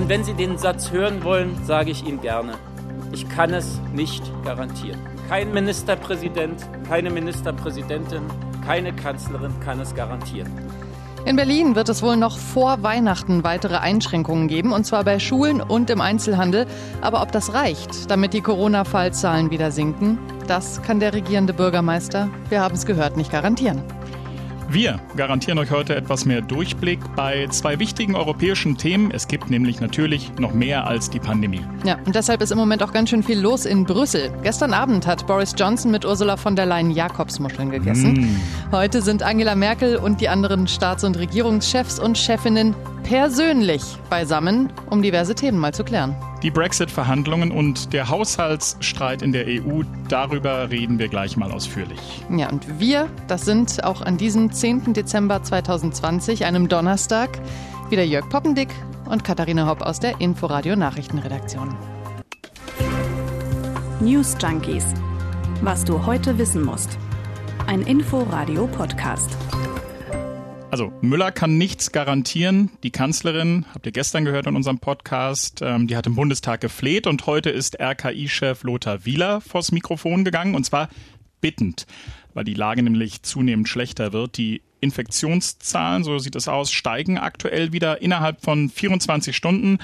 Und wenn Sie den Satz hören wollen, sage ich Ihnen gerne, ich kann es nicht garantieren. Kein Ministerpräsident, keine Ministerpräsidentin, keine Kanzlerin kann es garantieren. In Berlin wird es wohl noch vor Weihnachten weitere Einschränkungen geben, und zwar bei Schulen und im Einzelhandel. Aber ob das reicht, damit die Corona-Fallzahlen wieder sinken, das kann der regierende Bürgermeister, wir haben es gehört, nicht garantieren. Wir garantieren euch heute etwas mehr Durchblick bei zwei wichtigen europäischen Themen. Es gibt nämlich natürlich noch mehr als die Pandemie. Ja, und deshalb ist im Moment auch ganz schön viel los in Brüssel. Gestern Abend hat Boris Johnson mit Ursula von der Leyen Jakobsmuscheln gegessen. Mm. Heute sind Angela Merkel und die anderen Staats- und Regierungschefs und Chefinnen persönlich beisammen, um diverse Themen mal zu klären. Die Brexit-Verhandlungen und der Haushaltsstreit in der EU, darüber reden wir gleich mal ausführlich. Ja, und wir, das sind auch an diesem 10. Dezember 2020, einem Donnerstag, wieder Jörg Poppendick und Katharina Hopp aus der Inforadio Nachrichtenredaktion. News Junkies. Was du heute wissen musst. Ein Inforadio-Podcast. Also Müller kann nichts garantieren. Die Kanzlerin, habt ihr gestern gehört in unserem Podcast, ähm, die hat im Bundestag gefleht und heute ist RKI-Chef Lothar Wieler vors Mikrofon gegangen und zwar bittend, weil die Lage nämlich zunehmend schlechter wird. Die Infektionszahlen, so sieht es aus, steigen aktuell wieder. Innerhalb von 24 Stunden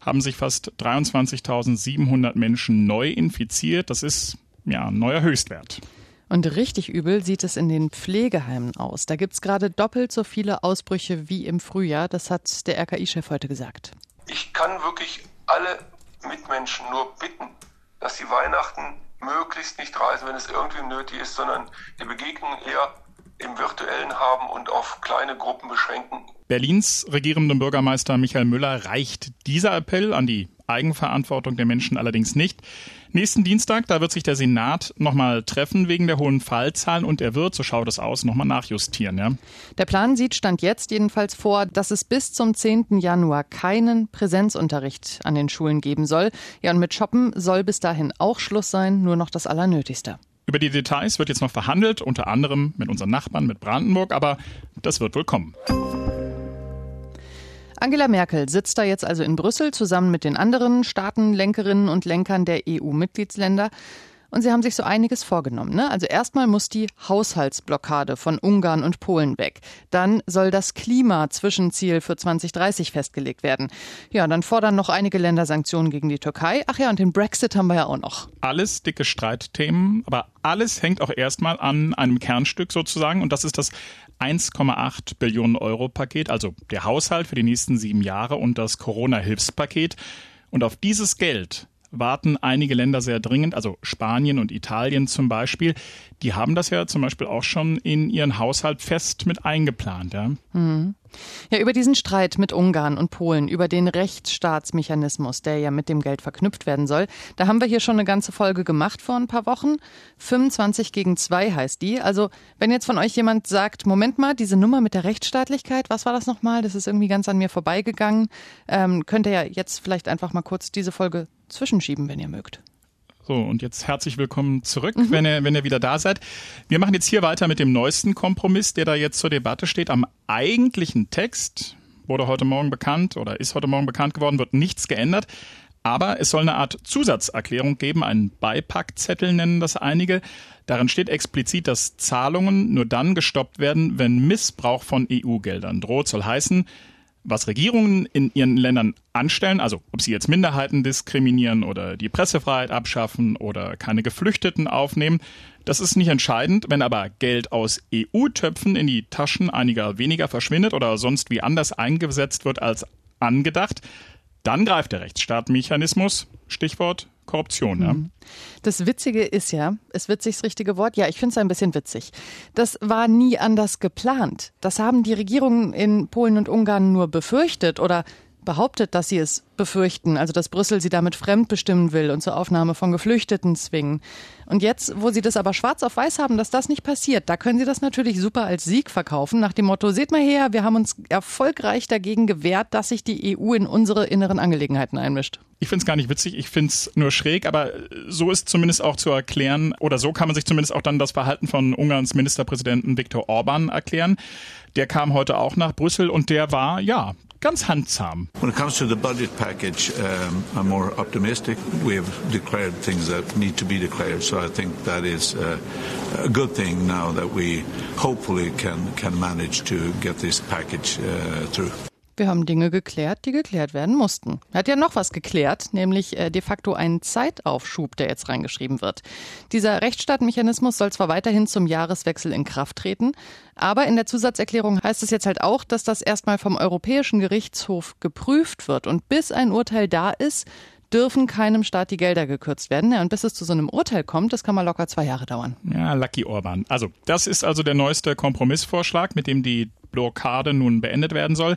haben sich fast 23.700 Menschen neu infiziert. Das ist ja ein neuer Höchstwert. Und richtig übel sieht es in den Pflegeheimen aus. Da gibt es gerade doppelt so viele Ausbrüche wie im Frühjahr. Das hat der RKI-Chef heute gesagt. Ich kann wirklich alle Mitmenschen nur bitten, dass sie Weihnachten möglichst nicht reisen, wenn es irgendwie nötig ist, sondern die Begegnungen eher im virtuellen haben und auf kleine Gruppen beschränken. Berlins regierendem Bürgermeister Michael Müller reicht dieser Appell an die Eigenverantwortung der Menschen allerdings nicht. Nächsten Dienstag, da wird sich der Senat nochmal treffen wegen der hohen Fallzahlen und er wird, so schaut es aus, nochmal nachjustieren. Ja? Der Plan sieht Stand jetzt jedenfalls vor, dass es bis zum 10. Januar keinen Präsenzunterricht an den Schulen geben soll. Ja, und mit Shoppen soll bis dahin auch Schluss sein, nur noch das Allernötigste. Über die Details wird jetzt noch verhandelt, unter anderem mit unseren Nachbarn, mit Brandenburg, aber das wird wohl kommen. Angela Merkel sitzt da jetzt also in Brüssel zusammen mit den anderen Staatenlenkerinnen und Lenkern der EU-Mitgliedsländer. Und sie haben sich so einiges vorgenommen. Ne? Also erstmal muss die Haushaltsblockade von Ungarn und Polen weg. Dann soll das Klimazwischenziel für 2030 festgelegt werden. Ja, dann fordern noch einige Länder Sanktionen gegen die Türkei. Ach ja, und den Brexit haben wir ja auch noch. Alles dicke Streitthemen, aber alles hängt auch erstmal an einem Kernstück sozusagen. Und das ist das 1,8 Billionen Euro Paket, also der Haushalt für die nächsten sieben Jahre und das Corona-Hilfspaket. Und auf dieses Geld warten einige Länder sehr dringend, also Spanien und Italien zum Beispiel. Die haben das ja zum Beispiel auch schon in ihren Haushalt fest mit eingeplant. Ja. Mhm. Ja, über diesen Streit mit Ungarn und Polen, über den Rechtsstaatsmechanismus, der ja mit dem Geld verknüpft werden soll, da haben wir hier schon eine ganze Folge gemacht vor ein paar Wochen. 25 gegen 2 heißt die. Also, wenn jetzt von euch jemand sagt, Moment mal, diese Nummer mit der Rechtsstaatlichkeit, was war das nochmal? Das ist irgendwie ganz an mir vorbeigegangen. Ähm, könnt ihr ja jetzt vielleicht einfach mal kurz diese Folge zwischenschieben, wenn ihr mögt. So, und jetzt herzlich willkommen zurück, mhm. wenn, ihr, wenn ihr wieder da seid. Wir machen jetzt hier weiter mit dem neuesten Kompromiss, der da jetzt zur Debatte steht. Am eigentlichen Text wurde heute Morgen bekannt oder ist heute Morgen bekannt geworden, wird nichts geändert. Aber es soll eine Art Zusatzerklärung geben, einen Beipackzettel nennen das einige. Darin steht explizit, dass Zahlungen nur dann gestoppt werden, wenn Missbrauch von EU-Geldern droht. Soll heißen, was Regierungen in ihren Ländern anstellen, also ob sie jetzt Minderheiten diskriminieren oder die Pressefreiheit abschaffen oder keine Geflüchteten aufnehmen, das ist nicht entscheidend. Wenn aber Geld aus EU-Töpfen in die Taschen einiger weniger verschwindet oder sonst wie anders eingesetzt wird als angedacht, dann greift der Rechtsstaatmechanismus, Stichwort Korruption. Mhm. Das Witzige ist ja, ist witzig das richtige Wort? Ja, ich finde es ein bisschen witzig. Das war nie anders geplant. Das haben die Regierungen in Polen und Ungarn nur befürchtet oder behauptet, dass sie es befürchten, also dass Brüssel sie damit fremdbestimmen will und zur Aufnahme von Geflüchteten zwingen. Und jetzt, wo sie das aber schwarz auf weiß haben, dass das nicht passiert, da können sie das natürlich super als Sieg verkaufen, nach dem Motto, seht mal her, wir haben uns erfolgreich dagegen gewehrt, dass sich die EU in unsere inneren Angelegenheiten einmischt. Ich finde es gar nicht witzig, ich finde es nur schräg, aber so ist zumindest auch zu erklären, oder so kann man sich zumindest auch dann das Verhalten von Ungarns Ministerpräsidenten Viktor Orban erklären. Der kam heute auch nach Brüssel und der war, ja, ganz handsam. When it comes to the budget package, um, I'm more optimistic. We have declared things that need to be declared, so I think that is uh, a good thing now that we hopefully can can manage to get this package uh, through. Wir haben Dinge geklärt, die geklärt werden mussten. Er hat ja noch was geklärt, nämlich äh, de facto einen Zeitaufschub, der jetzt reingeschrieben wird. Dieser Rechtsstaatmechanismus soll zwar weiterhin zum Jahreswechsel in Kraft treten, aber in der Zusatzerklärung heißt es jetzt halt auch, dass das erstmal vom Europäischen Gerichtshof geprüft wird. Und bis ein Urteil da ist, dürfen keinem Staat die Gelder gekürzt werden. Ja, und bis es zu so einem Urteil kommt, das kann mal locker zwei Jahre dauern. Ja, Lucky Orban. Also, das ist also der neueste Kompromissvorschlag, mit dem die Blockade nun beendet werden soll.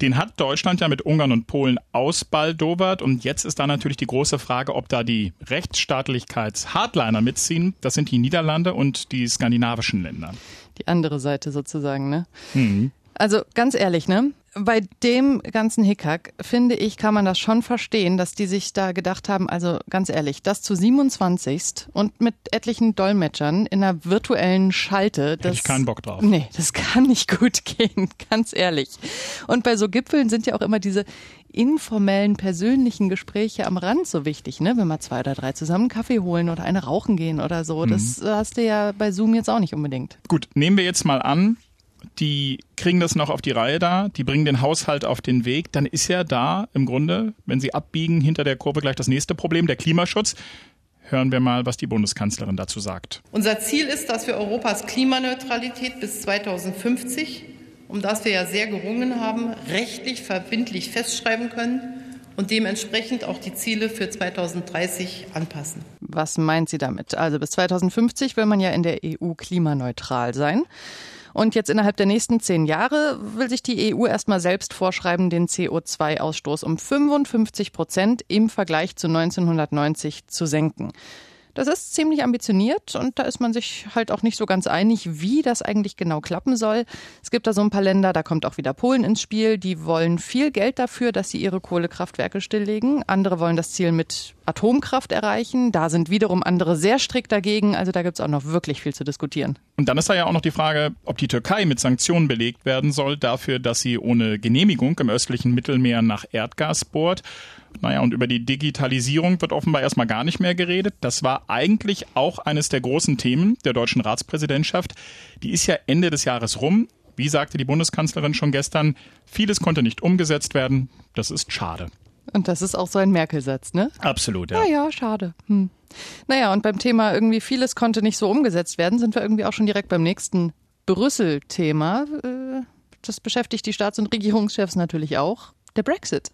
Den hat Deutschland ja mit Ungarn und Polen ausbaldowert. Und jetzt ist da natürlich die große Frage, ob da die Rechtsstaatlichkeits-Hardliner mitziehen. Das sind die Niederlande und die skandinavischen Länder. Die andere Seite sozusagen, ne? Mhm. Also ganz ehrlich, ne? Bei dem ganzen Hickhack, finde ich, kann man das schon verstehen, dass die sich da gedacht haben, also ganz ehrlich, das zu 27. und mit etlichen Dolmetschern in einer virtuellen Schalte. Das, Hätte ich keinen Bock drauf. Nee, das kann nicht gut gehen, ganz ehrlich. Und bei so Gipfeln sind ja auch immer diese informellen, persönlichen Gespräche am Rand so wichtig, ne? Wenn mal zwei oder drei zusammen Kaffee holen oder eine rauchen gehen oder so. Das mhm. hast du ja bei Zoom jetzt auch nicht unbedingt. Gut, nehmen wir jetzt mal an, die kriegen das noch auf die Reihe da, die bringen den Haushalt auf den Weg, dann ist ja da im Grunde, wenn sie abbiegen, hinter der Kurve gleich das nächste Problem, der Klimaschutz. Hören wir mal, was die Bundeskanzlerin dazu sagt. Unser Ziel ist, dass wir Europas Klimaneutralität bis 2050, um das wir ja sehr gerungen haben, rechtlich verbindlich festschreiben können und dementsprechend auch die Ziele für 2030 anpassen. Was meint sie damit? Also bis 2050 will man ja in der EU klimaneutral sein. Und jetzt innerhalb der nächsten zehn Jahre will sich die EU erstmal selbst vorschreiben, den CO2-Ausstoß um 55 Prozent im Vergleich zu 1990 zu senken. Das ist ziemlich ambitioniert und da ist man sich halt auch nicht so ganz einig, wie das eigentlich genau klappen soll. Es gibt da so ein paar Länder, da kommt auch wieder Polen ins Spiel, die wollen viel Geld dafür, dass sie ihre Kohlekraftwerke stilllegen. Andere wollen das Ziel mit Atomkraft erreichen. Da sind wiederum andere sehr strikt dagegen. Also da gibt es auch noch wirklich viel zu diskutieren. Und dann ist da ja auch noch die Frage, ob die Türkei mit Sanktionen belegt werden soll dafür, dass sie ohne Genehmigung im östlichen Mittelmeer nach Erdgas bohrt. Naja, und über die Digitalisierung wird offenbar erstmal gar nicht mehr geredet. Das war eigentlich auch eines der großen Themen der deutschen Ratspräsidentschaft. Die ist ja Ende des Jahres rum. Wie sagte die Bundeskanzlerin schon gestern, vieles konnte nicht umgesetzt werden. Das ist schade. Und das ist auch so ein Merkel-Satz, ne? Absolut, ja. Naja, schade. Hm. Naja, und beim Thema irgendwie vieles konnte nicht so umgesetzt werden, sind wir irgendwie auch schon direkt beim nächsten Brüssel-Thema. Äh, das beschäftigt die Staats- und Regierungschefs natürlich auch. Der Brexit.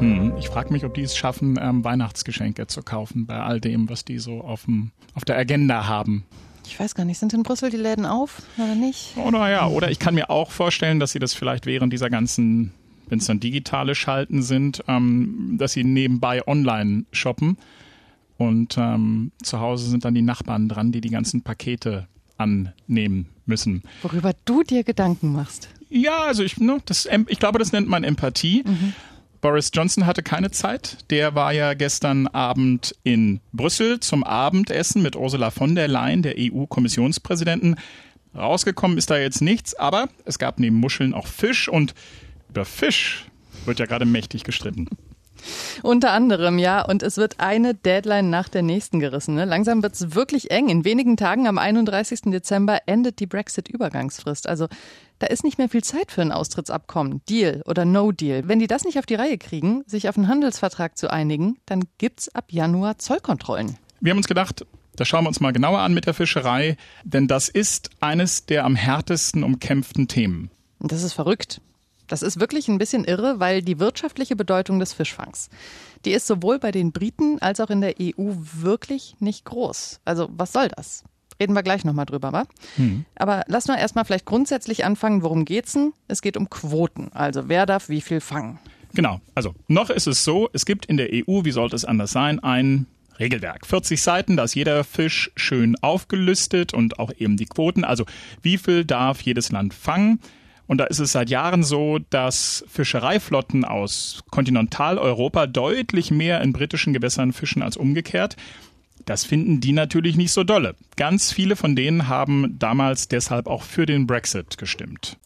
Hm, ich frage mich, ob die es schaffen, ähm, Weihnachtsgeschenke zu kaufen bei all dem, was die so auf, dem, auf der Agenda haben. Ich weiß gar nicht, sind in Brüssel die Läden auf oder nicht? Oder ja, oder ich kann mir auch vorstellen, dass sie das vielleicht während dieser ganzen, wenn es dann digitale Schalten sind, ähm, dass sie nebenbei online shoppen und ähm, zu Hause sind dann die Nachbarn dran, die die ganzen Pakete annehmen müssen. Worüber du dir Gedanken machst. Ja, also ich, ne, das, ich glaube, das nennt man Empathie. Mhm. Boris Johnson hatte keine Zeit. Der war ja gestern Abend in Brüssel zum Abendessen mit Ursula von der Leyen, der EU-Kommissionspräsidenten. Rausgekommen ist da jetzt nichts, aber es gab neben Muscheln auch Fisch und über Fisch wird ja gerade mächtig gestritten. Unter anderem, ja. Und es wird eine Deadline nach der nächsten gerissen. Ne? Langsam wird es wirklich eng. In wenigen Tagen, am 31. Dezember, endet die Brexit-Übergangsfrist. Also da ist nicht mehr viel Zeit für ein Austrittsabkommen, Deal oder No Deal. Wenn die das nicht auf die Reihe kriegen, sich auf einen Handelsvertrag zu einigen, dann gibt's ab Januar Zollkontrollen. Wir haben uns gedacht, das schauen wir uns mal genauer an mit der Fischerei, denn das ist eines der am härtesten umkämpften Themen. Das ist verrückt. Das ist wirklich ein bisschen irre, weil die wirtschaftliche Bedeutung des Fischfangs, die ist sowohl bei den Briten als auch in der EU wirklich nicht groß. Also was soll das? Reden wir gleich nochmal drüber, wa? Hm. Aber lass mal erstmal vielleicht grundsätzlich anfangen, worum geht's denn? Es geht um Quoten. Also wer darf wie viel fangen? Genau. Also noch ist es so, es gibt in der EU, wie sollte es anders sein, ein Regelwerk. 40 Seiten, da ist jeder Fisch schön aufgelistet und auch eben die Quoten. Also wie viel darf jedes Land fangen? Und da ist es seit Jahren so, dass Fischereiflotten aus Kontinentaleuropa deutlich mehr in britischen Gewässern fischen als umgekehrt. Das finden die natürlich nicht so dolle. Ganz viele von denen haben damals deshalb auch für den Brexit gestimmt.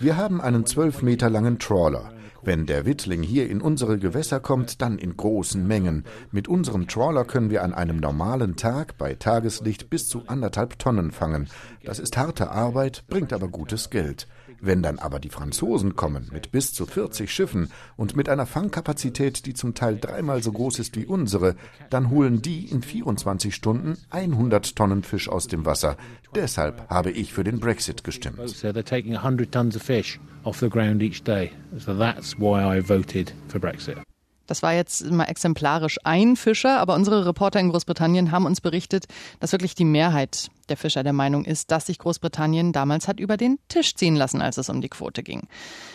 Wir haben einen 12 Meter langen Trawler. Wenn der Wittling hier in unsere Gewässer kommt, dann in großen Mengen. Mit unserem Trawler können wir an einem normalen Tag bei Tageslicht bis zu anderthalb Tonnen fangen. Das ist harte Arbeit, bringt aber gutes Geld. Wenn dann aber die Franzosen kommen mit bis zu 40 Schiffen und mit einer Fangkapazität, die zum Teil dreimal so groß ist wie unsere, dann holen die in 24 Stunden 100 Tonnen Fisch aus dem Wasser. Deshalb habe ich für den Brexit gestimmt. So they're taking 100 tons of fish off the ground each day. So that's why I voted for Brexit. Das war jetzt mal exemplarisch ein Fischer, aber unsere Reporter in Großbritannien haben uns berichtet, dass wirklich die Mehrheit der Fischer der Meinung ist, dass sich Großbritannien damals hat über den Tisch ziehen lassen, als es um die Quote ging.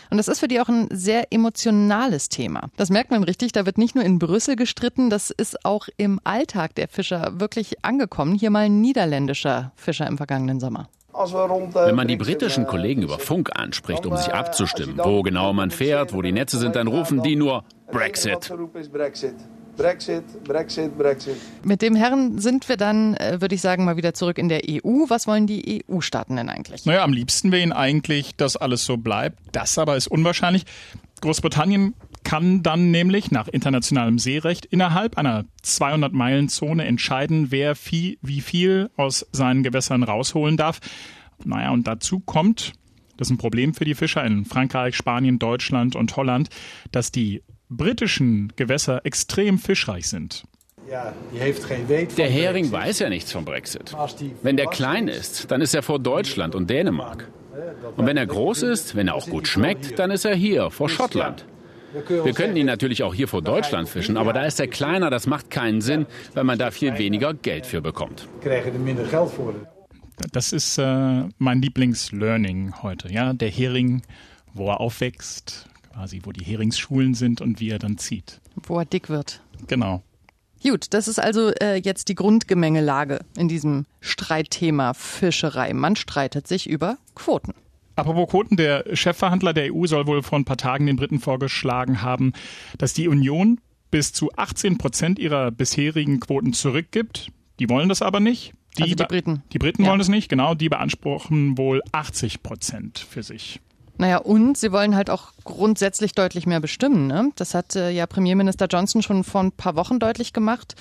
Und das ist für die auch ein sehr emotionales Thema. Das merkt man richtig, da wird nicht nur in Brüssel gestritten, das ist auch im Alltag der Fischer wirklich angekommen. Hier mal ein niederländischer Fischer im vergangenen Sommer. Wenn man die britischen Kollegen über Funk anspricht, um sich abzustimmen, wo genau man fährt, wo die Netze sind, dann rufen die nur Brexit. Brexit, Brexit, Brexit. Mit dem Herren sind wir dann, würde ich sagen, mal wieder zurück in der EU. Was wollen die EU-Staaten denn eigentlich? Naja, am liebsten wäre ihnen eigentlich, dass alles so bleibt. Das aber ist unwahrscheinlich. Großbritannien kann dann nämlich nach internationalem Seerecht innerhalb einer 200-Meilen-Zone entscheiden, wer viel, wie viel aus seinen Gewässern rausholen darf. Naja, und dazu kommt, das ist ein Problem für die Fischer in Frankreich, Spanien, Deutschland und Holland, dass die britischen Gewässer extrem fischreich sind. Der Hering weiß ja nichts vom Brexit. Wenn der klein ist, dann ist er vor Deutschland und Dänemark. Und wenn er groß ist, wenn er auch gut schmeckt, dann ist er hier vor Schottland. Wir könnten ihn natürlich auch hier vor Deutschland fischen, aber da ist er kleiner, das macht keinen Sinn, weil man da viel weniger Geld für bekommt. Das ist äh, mein Lieblingslearning heute. Ja, der Hering, wo er aufwächst, quasi, wo die Heringsschulen sind und wie er dann zieht. Wo er dick wird. Genau. Gut, das ist also äh, jetzt die Grundgemengelage in diesem Streitthema Fischerei. Man streitet sich über Quoten. Apropos Quoten, der Chefverhandler der EU soll wohl vor ein paar Tagen den Briten vorgeschlagen haben, dass die Union bis zu 18 Prozent ihrer bisherigen Quoten zurückgibt. Die wollen das aber nicht. Die, also die Briten. Die Briten ja. wollen es nicht, genau. Die beanspruchen wohl 80 Prozent für sich. Naja, und sie wollen halt auch grundsätzlich deutlich mehr bestimmen. Ne? Das hat äh, ja Premierminister Johnson schon vor ein paar Wochen deutlich gemacht.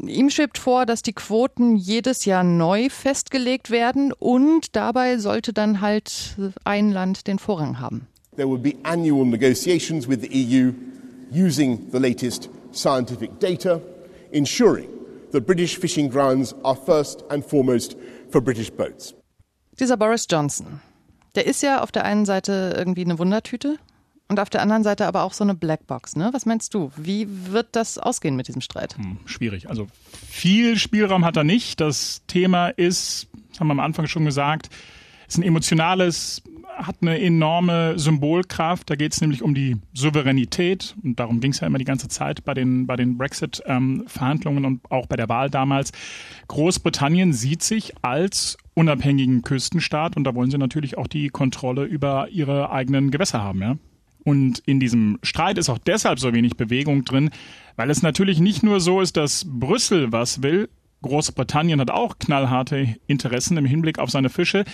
Ihm schwebt vor, dass die Quoten jedes Jahr neu festgelegt werden und dabei sollte dann halt ein Land den Vorrang haben. There will be annual negotiations with the EU using the latest scientific data, ensuring that British fishing grounds are first and foremost for British boats. Dieser Boris Johnson, der ist ja auf der einen Seite irgendwie eine Wundertüte und auf der anderen Seite aber auch so eine Blackbox. Ne? Was meinst du? Wie wird das ausgehen mit diesem Streit? Hm, schwierig. Also viel Spielraum hat er nicht. Das Thema ist, das haben wir am Anfang schon gesagt, ist ein emotionales, hat eine enorme Symbolkraft. Da geht es nämlich um die Souveränität und darum ging es ja immer die ganze Zeit bei den, bei den Brexit-Verhandlungen ähm, und auch bei der Wahl damals. Großbritannien sieht sich als unabhängigen Küstenstaat und da wollen sie natürlich auch die Kontrolle über ihre eigenen Gewässer haben. Ja? Und in diesem Streit ist auch deshalb so wenig Bewegung drin, weil es natürlich nicht nur so ist, dass Brüssel was will. Großbritannien hat auch knallharte Interessen im Hinblick auf seine Fische.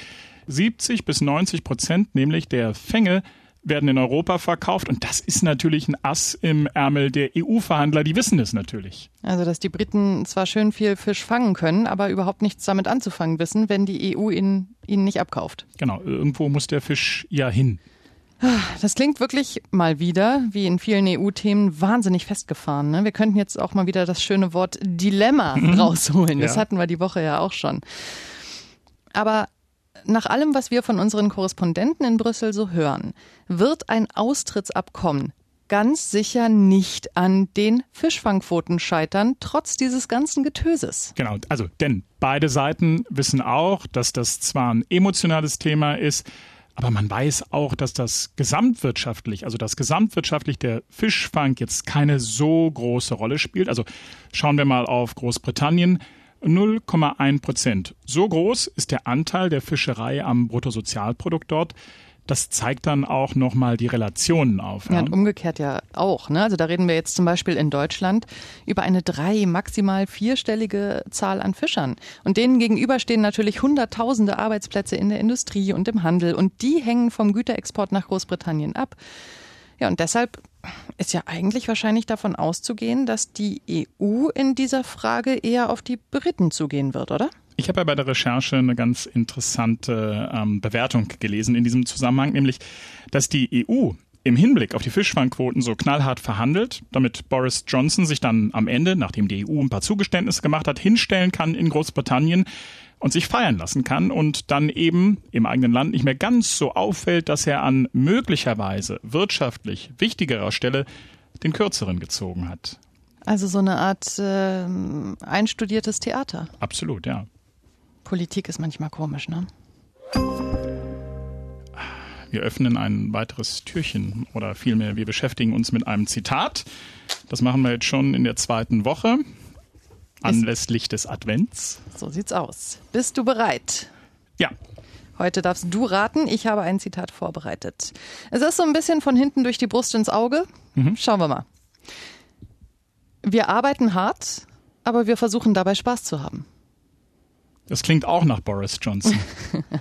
70 bis 90 Prozent nämlich der Fänge werden in Europa verkauft und das ist natürlich ein Ass im Ärmel der EU-Verhandler, die wissen es natürlich. Also, dass die Briten zwar schön viel Fisch fangen können, aber überhaupt nichts damit anzufangen wissen, wenn die EU ihn, ihn nicht abkauft. Genau, irgendwo muss der Fisch ja hin. Das klingt wirklich mal wieder, wie in vielen EU-Themen, wahnsinnig festgefahren. Ne? Wir könnten jetzt auch mal wieder das schöne Wort Dilemma mhm. rausholen. Das ja. hatten wir die Woche ja auch schon. Aber nach allem, was wir von unseren Korrespondenten in Brüssel so hören, wird ein Austrittsabkommen ganz sicher nicht an den Fischfangquoten scheitern, trotz dieses ganzen Getöses. Genau, also denn beide Seiten wissen auch, dass das zwar ein emotionales Thema ist, aber man weiß auch, dass das gesamtwirtschaftlich, also das gesamtwirtschaftlich der Fischfang jetzt keine so große Rolle spielt. Also schauen wir mal auf Großbritannien. 0,1 Prozent. So groß ist der Anteil der Fischerei am Bruttosozialprodukt dort. Das zeigt dann auch nochmal die Relationen auf. Ja. ja, und umgekehrt ja auch. Ne? Also da reden wir jetzt zum Beispiel in Deutschland über eine drei, maximal vierstellige Zahl an Fischern. Und denen gegenüber stehen natürlich hunderttausende Arbeitsplätze in der Industrie und im Handel. Und die hängen vom Güterexport nach Großbritannien ab. Ja, und deshalb ist ja eigentlich wahrscheinlich davon auszugehen, dass die EU in dieser Frage eher auf die Briten zugehen wird, oder? Ich habe ja bei der Recherche eine ganz interessante ähm, Bewertung gelesen in diesem Zusammenhang, nämlich, dass die EU im Hinblick auf die Fischfangquoten so knallhart verhandelt, damit Boris Johnson sich dann am Ende, nachdem die EU ein paar Zugeständnisse gemacht hat, hinstellen kann in Großbritannien und sich feiern lassen kann und dann eben im eigenen Land nicht mehr ganz so auffällt, dass er an möglicherweise wirtschaftlich wichtigerer Stelle den kürzeren gezogen hat. Also so eine Art äh, einstudiertes Theater. Absolut, ja. Politik ist manchmal komisch, ne? Wir öffnen ein weiteres Türchen oder vielmehr, wir beschäftigen uns mit einem Zitat. Das machen wir jetzt schon in der zweiten Woche, anlässlich des Advents. So sieht's aus. Bist du bereit? Ja. Heute darfst du raten. Ich habe ein Zitat vorbereitet. Es ist so ein bisschen von hinten durch die Brust ins Auge. Mhm. Schauen wir mal. Wir arbeiten hart, aber wir versuchen dabei Spaß zu haben. Das klingt auch nach Boris Johnson.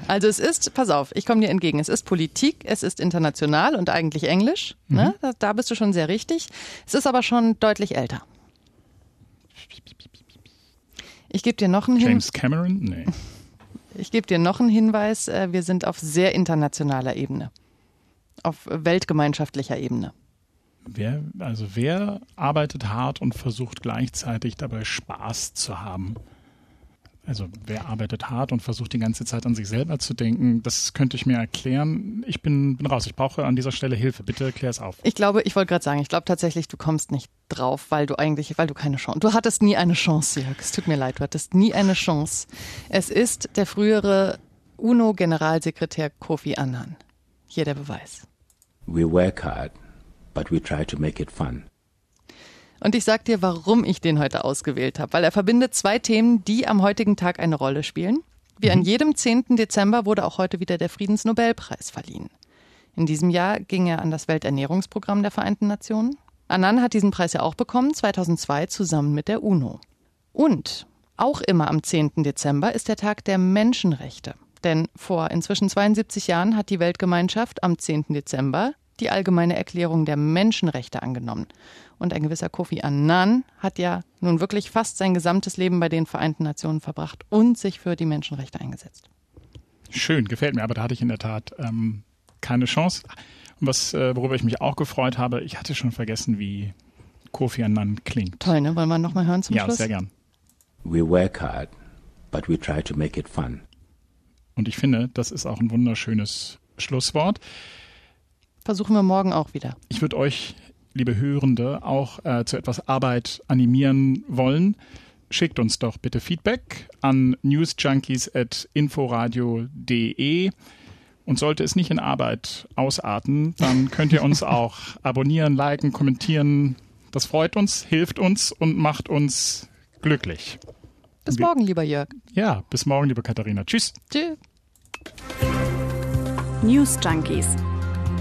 Also es ist, pass auf, ich komme dir entgegen. Es ist Politik, es ist international und eigentlich Englisch. Mhm. Ne? Da, da bist du schon sehr richtig. Es ist aber schon deutlich älter. Ich gebe dir noch einen Hinweis. James Cameron? Nee. Ich gebe dir noch einen Hinweis. Äh, wir sind auf sehr internationaler Ebene. Auf weltgemeinschaftlicher Ebene. Wer, also wer arbeitet hart und versucht gleichzeitig dabei Spaß zu haben? Also wer arbeitet hart und versucht die ganze Zeit an sich selber zu denken, das könnte ich mir erklären. Ich bin, bin raus. Ich brauche an dieser Stelle Hilfe. Bitte klär es auf. Ich glaube, ich wollte gerade sagen, ich glaube tatsächlich, du kommst nicht drauf, weil du eigentlich, weil du keine Chance. Du hattest nie eine Chance, Jörg. Es tut mir leid, du hattest nie eine Chance. Es ist der frühere UNO-Generalsekretär Kofi Annan. Hier der Beweis. We work hard, but we try to make it fun. Und ich sag dir, warum ich den heute ausgewählt habe. Weil er verbindet zwei Themen, die am heutigen Tag eine Rolle spielen. Wie an mhm. jedem 10. Dezember wurde auch heute wieder der Friedensnobelpreis verliehen. In diesem Jahr ging er an das Welternährungsprogramm der Vereinten Nationen. Annan hat diesen Preis ja auch bekommen, 2002 zusammen mit der UNO. Und auch immer am 10. Dezember ist der Tag der Menschenrechte. Denn vor inzwischen 72 Jahren hat die Weltgemeinschaft am 10. Dezember die Allgemeine Erklärung der Menschenrechte angenommen. Und ein gewisser Kofi Annan hat ja nun wirklich fast sein gesamtes Leben bei den Vereinten Nationen verbracht und sich für die Menschenrechte eingesetzt. Schön, gefällt mir, aber da hatte ich in der Tat ähm, keine Chance. Und was, äh, worüber ich mich auch gefreut habe, ich hatte schon vergessen, wie Kofi Annan klingt. Toll, ne? Wollen wir nochmal hören zum ja, Schluss? Ja, sehr gern. We work hard, but we try to make it fun. Und ich finde, das ist auch ein wunderschönes Schlusswort. Versuchen wir morgen auch wieder. Ich würde euch liebe Hörende, auch äh, zu etwas Arbeit animieren wollen, schickt uns doch bitte Feedback an newsjunkies.inforadio.de. Und sollte es nicht in Arbeit ausarten, dann könnt ihr uns auch abonnieren, liken, kommentieren. Das freut uns, hilft uns und macht uns glücklich. Bis morgen, lieber Jörg. Ja, bis morgen, liebe Katharina. Tschüss. Tschüss. News Junkies.